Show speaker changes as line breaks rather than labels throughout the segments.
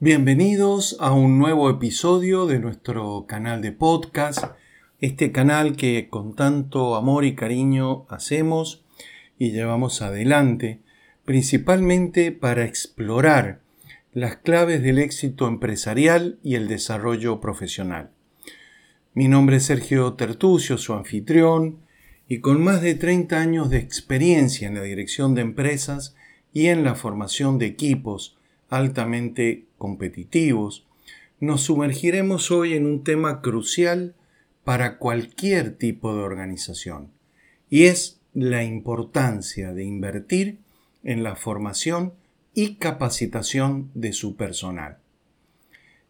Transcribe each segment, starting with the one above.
Bienvenidos a un nuevo episodio de nuestro canal de podcast, este canal que con tanto amor y cariño hacemos y llevamos adelante, principalmente para explorar las claves del éxito empresarial y el desarrollo profesional. Mi nombre es Sergio Tertucio, su anfitrión, y con más de 30 años de experiencia en la dirección de empresas y en la formación de equipos altamente competitivos, nos sumergiremos hoy en un tema crucial para cualquier tipo de organización, y es la importancia de invertir en la formación y capacitación de su personal.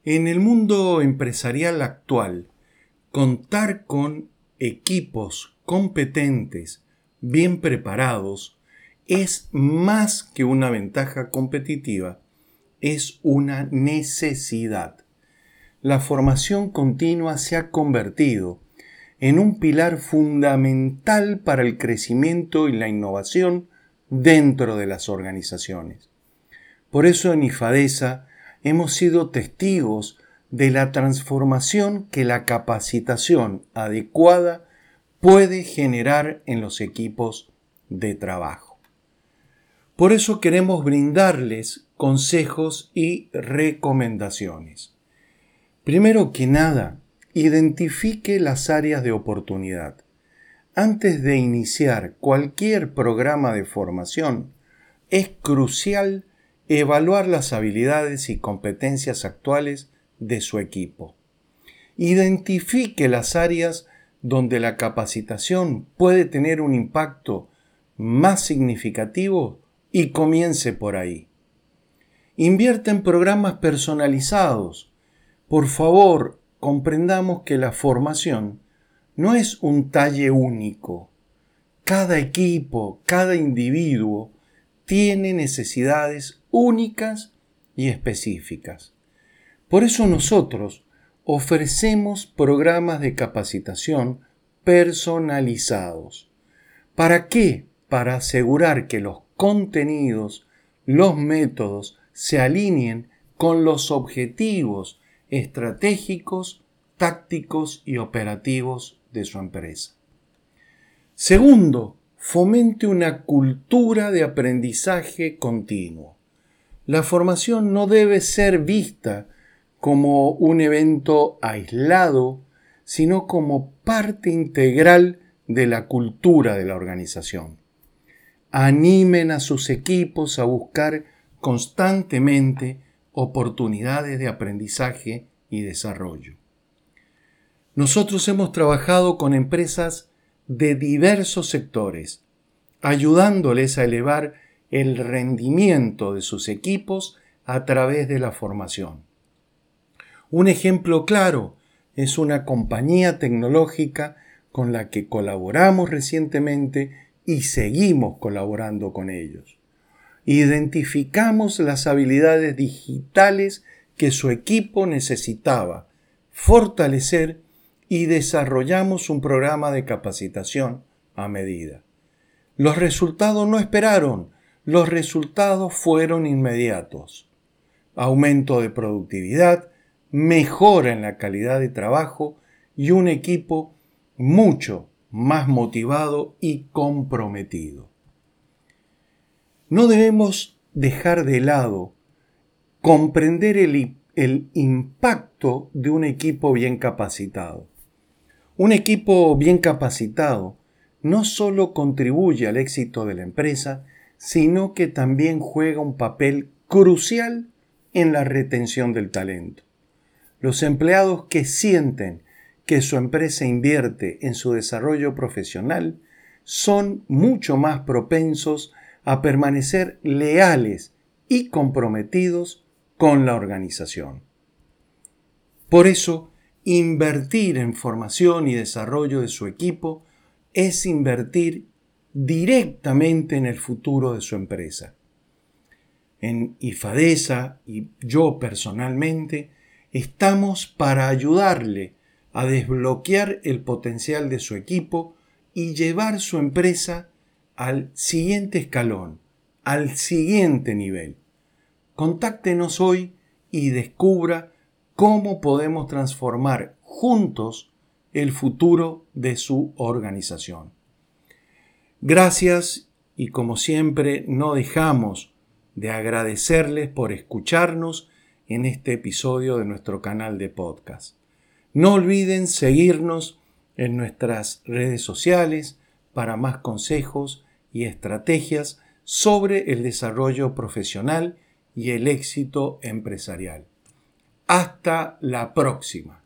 En el mundo empresarial actual, contar con equipos competentes, bien preparados, es más que una ventaja competitiva, es una necesidad. La formación continua se ha convertido en un pilar fundamental para el crecimiento y la innovación dentro de las organizaciones. Por eso en IFADESA hemos sido testigos de la transformación que la capacitación adecuada puede generar en los equipos de trabajo. Por eso queremos brindarles consejos y recomendaciones. Primero que nada, identifique las áreas de oportunidad. Antes de iniciar cualquier programa de formación, es crucial evaluar las habilidades y competencias actuales de su equipo. Identifique las áreas donde la capacitación puede tener un impacto más significativo y comience por ahí. Invierte en programas personalizados. Por favor, comprendamos que la formación no es un talle único. Cada equipo, cada individuo tiene necesidades únicas y específicas. Por eso nosotros ofrecemos programas de capacitación personalizados. ¿Para qué? Para asegurar que los contenidos, los métodos se alineen con los objetivos estratégicos, tácticos y operativos de su empresa. Segundo, fomente una cultura de aprendizaje continuo. La formación no debe ser vista como un evento aislado, sino como parte integral de la cultura de la organización. Animen a sus equipos a buscar constantemente oportunidades de aprendizaje y desarrollo. Nosotros hemos trabajado con empresas de diversos sectores, ayudándoles a elevar el rendimiento de sus equipos a través de la formación. Un ejemplo claro es una compañía tecnológica con la que colaboramos recientemente y seguimos colaborando con ellos identificamos las habilidades digitales que su equipo necesitaba fortalecer y desarrollamos un programa de capacitación a medida. Los resultados no esperaron, los resultados fueron inmediatos. Aumento de productividad, mejora en la calidad de trabajo y un equipo mucho más motivado y comprometido. No debemos dejar de lado comprender el, el, impacto de un equipo bien capacitado. Un equipo bien capacitado no solo contribuye al éxito de la empresa, sino que también juega un papel crucial en la retención del talento. Los empleados que sienten que su empresa invierte en su desarrollo profesional son mucho más propensos a permanecer leales y comprometidos con la organización. Por eso, invertir en formación y desarrollo de su equipo es invertir directamente en el futuro de su empresa. En IFADESA y yo personalmente estamos para ayudarle a desbloquear el potencial de su equipo y llevar su empresa al siguiente escalón, al siguiente nivel. Contáctenos hoy y descubra cómo podemos transformar juntos el futuro de su organización. Gracias y como siempre no dejamos de agradecerles por escucharnos en este episodio de nuestro canal de podcast. No olviden seguirnos en nuestras redes sociales para más consejos y estrategias sobre el desarrollo profesional y el éxito empresarial. Hasta la próxima.